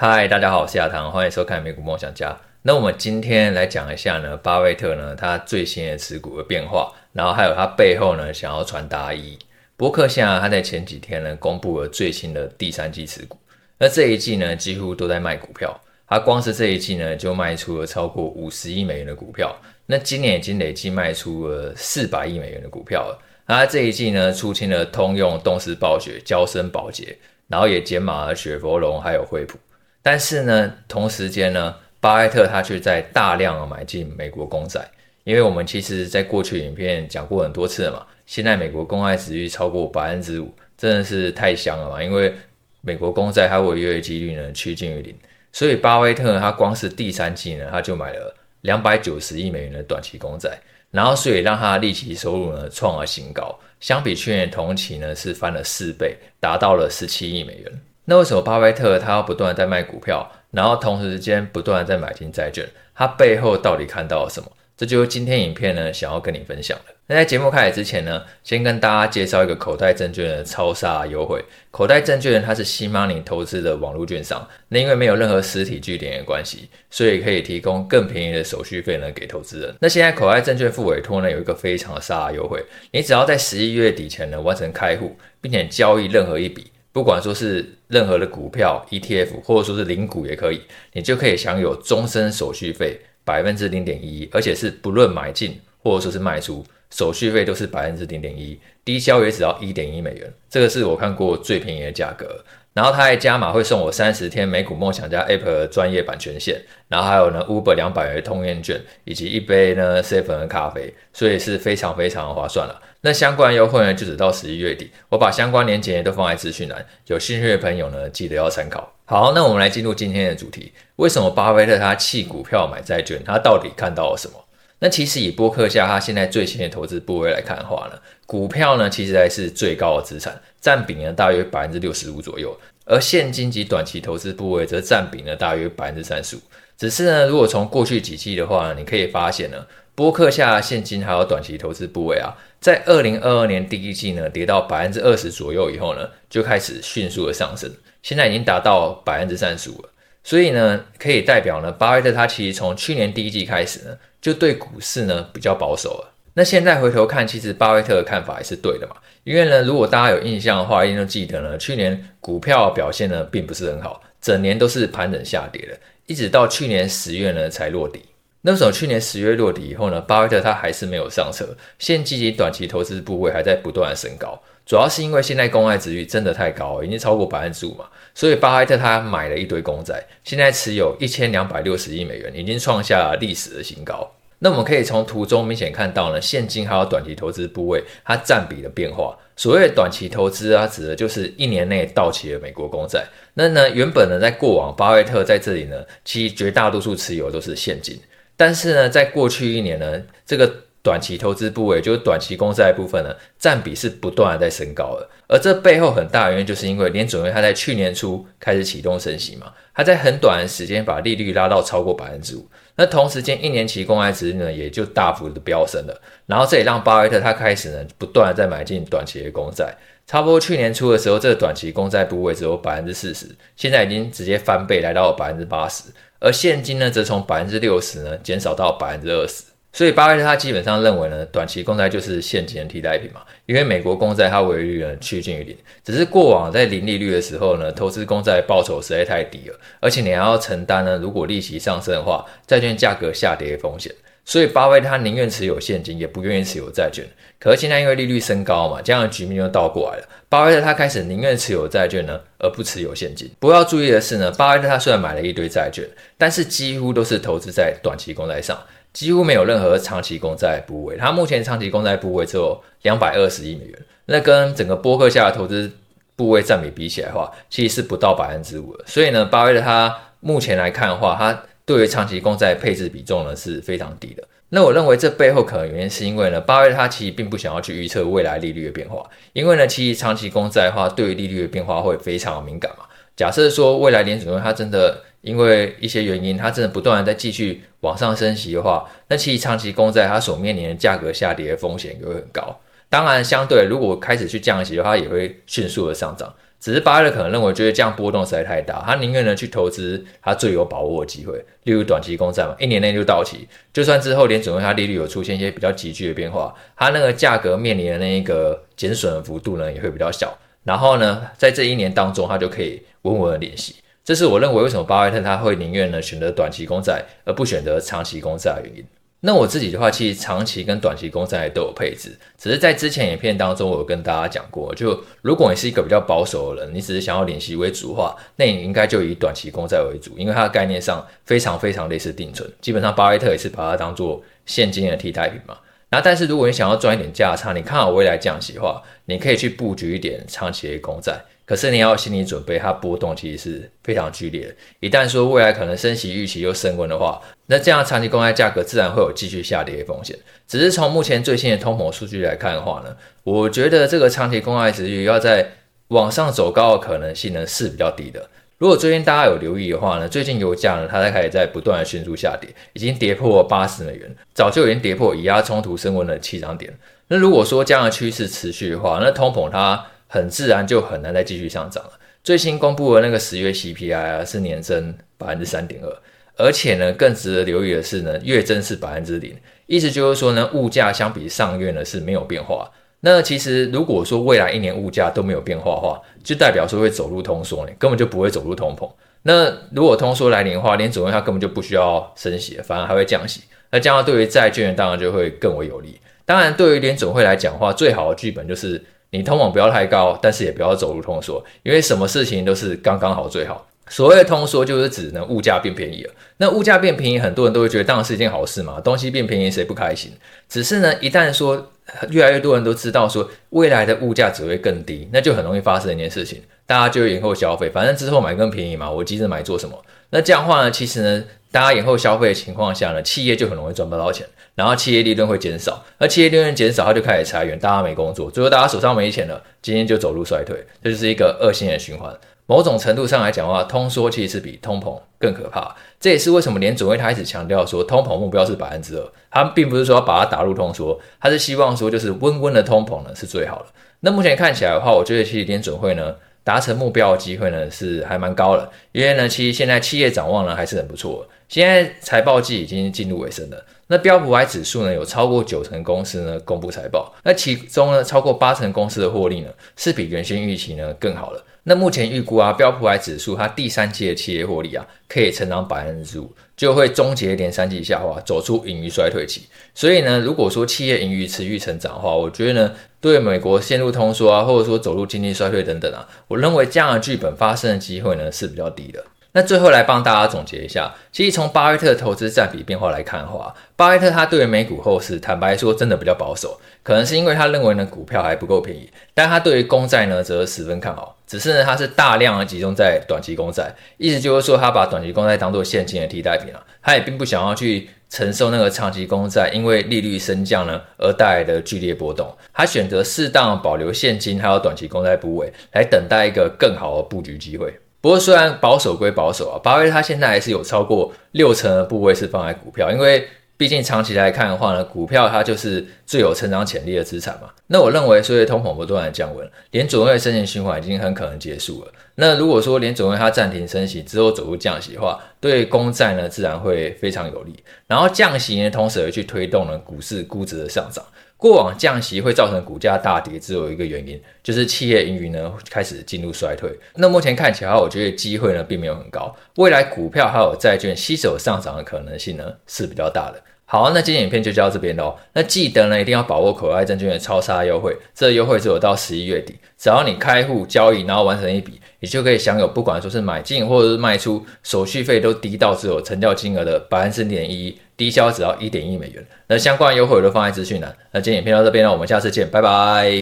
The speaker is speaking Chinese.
嗨，大家好，我是亚堂，欢迎收看美股梦想家。那我们今天来讲一下呢，巴菲特呢他最新的持股的变化，然后还有他背后呢想要传达的意义。波克夏他在前几天呢公布了最新的第三季持股，那这一季呢几乎都在卖股票，他光是这一季呢就卖出了超过五十亿美元的股票，那今年已经累计卖出了四百亿美元的股票了。他这一季呢出清了通用、动视暴雪、娇生、宝洁，然后也减码了雪佛龙还有惠普。但是呢，同时间呢，巴菲特他却在大量买进美国公债，因为我们其实在过去影片讲过很多次了嘛，现在美国公债殖率超过百分之五，真的是太香了嘛，因为美国公债它违约的几率呢趋近于零，所以巴菲特他光是第三季呢，他就买了两百九十亿美元的短期公债，然后所以让他的利息收入呢创了新高，相比去年同期呢是翻了四倍，达到了十七亿美元。那为什么巴菲特他要不断在卖股票，然后同时间不断在买进债券？他背后到底看到了什么？这就是今天影片呢想要跟你分享的。那在节目开始之前呢，先跟大家介绍一个口袋证券的超杀优惠。口袋证券它是 Sea Money 投资的网络券商，那因为没有任何实体据点的关系，所以可以提供更便宜的手续费呢给投资人。那现在口袋证券复委托呢有一个非常的杀优惠，你只要在十一月底前呢完成开户，并且交易任何一笔。不管说是任何的股票 ETF，或者说是零股也可以，你就可以享有终身手续费百分之零点一，而且是不论买进或者说是卖出，手续费都是百分之零点一，低消也只要一点一美元，这个是我看过最便宜的价格。然后他还加码会送我三十天美股梦想家 App 的专业版权限，然后还有呢 Uber 两百元的通验券，以及一杯呢 Seven 的咖啡，所以是非常非常的划算了。那相关优惠呢就只到十一月底，我把相关链接都放在资讯栏，有兴趣的朋友呢记得要参考。好，那我们来进入今天的主题，为什么巴菲特他弃股票买债券？他到底看到了什么？那其实以波克夏他现在最新的投资部位来看的话呢，股票呢其实还是最高的资产，占比呢大约百分之六十五左右，而现金及短期投资部位则占比呢大约百分之三十五。只是呢，如果从过去几季的话呢，你可以发现呢，波克夏现金还有短期投资部位啊，在二零二二年第一季呢跌到百分之二十左右以后呢，就开始迅速的上升，现在已经达到百分之三十五了。所以呢，可以代表呢，巴菲特他其实从去年第一季开始呢，就对股市呢比较保守了。那现在回头看，其实巴菲特的看法也是对的嘛。因为呢，如果大家有印象的话，一定都记得呢，去年股票表现呢并不是很好，整年都是盘整下跌的，一直到去年十月呢才落底。那时候去年十月落底以后呢，巴菲特他还是没有上车，现金及短期投资部位还在不断的升高。主要是因为现在公债殖率真的太高，已经超过百分之五嘛，所以巴菲特他买了一堆公债，现在持有一千两百六十亿美元，已经创下了历史的新高。那我们可以从图中明显看到呢，现金还有短期投资部位它占比的变化。所谓的短期投资啊，指的就是一年内到期的美国公债。那呢，原本呢，在过往巴菲特在这里呢，其实绝大多数持有都是现金，但是呢，在过去一年呢，这个。短期投资部位就是短期公债部分呢，占比是不断的在升高的，而这背后很大原因就是因为联准会它在去年初开始启动升息嘛，它在很短的时间把利率拉到超过百分之五，那同时间一年期公债值呢也就大幅的飙升了，然后这也让巴菲特他开始呢不断的在买进短期的公债，差不多去年初的时候，这个短期公债部位只有百分之四十，现在已经直接翻倍来到了百分之八十，而现金呢则从百分之六十呢减少到百分之二十。所以巴菲特他基本上认为呢，短期公债就是现金的替代品嘛，因为美国公债它违约率呢趋近于零，只是过往在零利率的时候呢，投资公债报酬实在太低了，而且你还要承担呢，如果利息上升的话，债券价格下跌的风险。所以巴菲特他宁愿持有现金，也不愿意持有债券。可是现在因为利率升高嘛，这样的局面就倒过来了，巴菲特他开始宁愿持有债券呢，而不持有现金。不过要注意的是呢，巴菲特他虽然买了一堆债券，但是几乎都是投资在短期公债上。几乎没有任何长期公债部位，它目前长期公债部位只有两百二十亿美元，那跟整个波克下的投资部位占比比起来的话，其实是不到百分之五的。所以呢，巴菲特他目前来看的话，他对于长期公债配置比重呢是非常低的。那我认为这背后可能原因是因为呢，巴菲特他其实并不想要去预测未来利率的变化，因为呢，其实长期公债的话，对于利率的变化会非常敏感嘛。假设说未来联准会它真的因为一些原因，它真的不断的在继续往上升息的话，那其实长期公债它所面临的价格下跌的风险也会很高。当然，相对如果开始去降息的话，也会迅速的上涨。只是巴菲特可能认为觉得这样波动实在太大，他宁愿呢去投资他最有把握的机会，例如短期公债嘛，一年内就到期，就算之后连准会它利率有出现一些比较急剧的变化，它那个价格面临的那一个减损的幅度呢也会比较小。然后呢，在这一年当中，他就可以稳稳的领息。这是我认为为什么巴菲特他会宁愿呢选择短期公债而不选择长期公债的原因。那我自己的话，其实长期跟短期公债都有配置，只是在之前影片当中，我有跟大家讲过，就如果你是一个比较保守的人，你只是想要领息为主的话，那你应该就以短期公债为主，因为它的概念上非常非常类似定存，基本上巴菲特也是把它当做现金的替代品嘛。那但是如果你想要赚一点价差，你看好未来降息的话，你可以去布局一点长期的公债。可是你要有心理准备，它波动其实是非常剧烈的。一旦说未来可能升息预期又升温的话，那这样长期公债价格自然会有继续下跌的风险。只是从目前最新的通膨数据来看的话呢，我觉得这个长期公债殖利率要在往上走高的可能性呢是比较低的。如果最近大家有留意的话呢，最近油价呢它在开始在不断的迅速下跌，已经跌破八十美元，早就已经跌破以压冲突升温的起涨点。那如果说这样的趋势持续的话，那通膨它很自然就很难再继续上涨了。最新公布的那个十月 CPI 啊，是年增百分之三点二，而且呢，更值得留意的是呢，月增是百分之零，意思就是说呢，物价相比上月呢是没有变化。那其实如果说未来一年物价都没有变化的话，就代表说会走入通缩呢，根本就不会走入通膨。那如果通缩来临的话，联总会它根本就不需要升息，反而还会降息。那这样对于债券当然就会更为有利。当然，对于联总会来讲的话，最好的剧本就是。你通往不要太高，但是也不要走入通缩，因为什么事情都是刚刚好最好。所谓的通缩就是指呢，物价变便宜了。那物价变便宜，很多人都会觉得当然是一件好事嘛，东西变便宜谁不开心？只是呢，一旦说越来越多人都知道说未来的物价只会更低，那就很容易发生一件事情，大家就会延后消费，反正之后买更便宜嘛，我急着买做什么？那这样的话呢，其实呢，大家延后消费的情况下呢，企业就很容易赚不到钱。然后企业利润会减少，而企业利润减少，它就开始裁员，大家没工作，最后大家手上没钱了，今天就走入衰退，这就是一个恶性的循环。某种程度上来讲的话，通缩其实是比通膨更可怕。这也是为什么联准会他一直强调说，通膨目标是百分之二，他并不是说要把它打入通缩，他是希望说就是温温的通膨呢是最好的。那目前看起来的话，我觉得其实联准会呢。达成目标的机会呢是还蛮高的，因为呢，其实现在企业展望呢还是很不错。现在财报季已经进入尾声了，那标普 Y 指数呢有超过九成公司呢公布财报，那其中呢超过八成公司的获利呢是比原先预期呢更好了。那目前预估啊，标普 Y 指数它第三季的企业获利啊可以成长百分之五，就会终结连三季下滑，走出盈余衰退期。所以呢，如果说企业盈余持续成长的话，我觉得呢。对美国陷入通缩啊，或者说走入经济衰退等等啊，我认为这样的剧本发生的机会呢是比较低的。那最后来帮大家总结一下，其实从巴菲特投资占比变化来看的话，巴菲特他对于美股后市坦白说真的比较保守，可能是因为他认为呢股票还不够便宜，但他对于公债呢则十分看好，只是呢他是大量的集中在短期公债，意思就是说他把短期公债当做现金的替代品啊，他也并不想要去。承受那个长期公债因为利率升降呢而带来的剧烈波动，他选择适当保留现金还有短期公债部位，来等待一个更好的布局机会。不过虽然保守归保守啊，巴菲特他现在还是有超过六成的部位是放在股票，因为。毕竟长期来看的话呢，股票它就是最有成长潜力的资产嘛。那我认为，随着通膨不断的降温，联准会升息循环已经很可能结束了。那如果说联准会它暂停升息之后走入降息的话，对公债呢自然会非常有利。然后降息呢，同时也去推动了股市估值的上涨。过往降息会造成股价大跌，只有一个原因，就是企业盈余呢开始进入衰退。那目前看起来，我觉得机会呢并没有很高。未来股票还有债券携手上涨的可能性呢是比较大的。好，那今天影片就到这边喽。那记得呢一定要把握口袋证券的超杀优惠，这优惠只有到十一月底。只要你开户交易，然后完成一笔，你就可以享有不管说是买进或者是卖出，手续费都低到只有成交金额的百分之零点一，低消只要一点一美元。那相关优惠我都放在资讯栏。那今天影片到这边了，我们下次见，拜拜。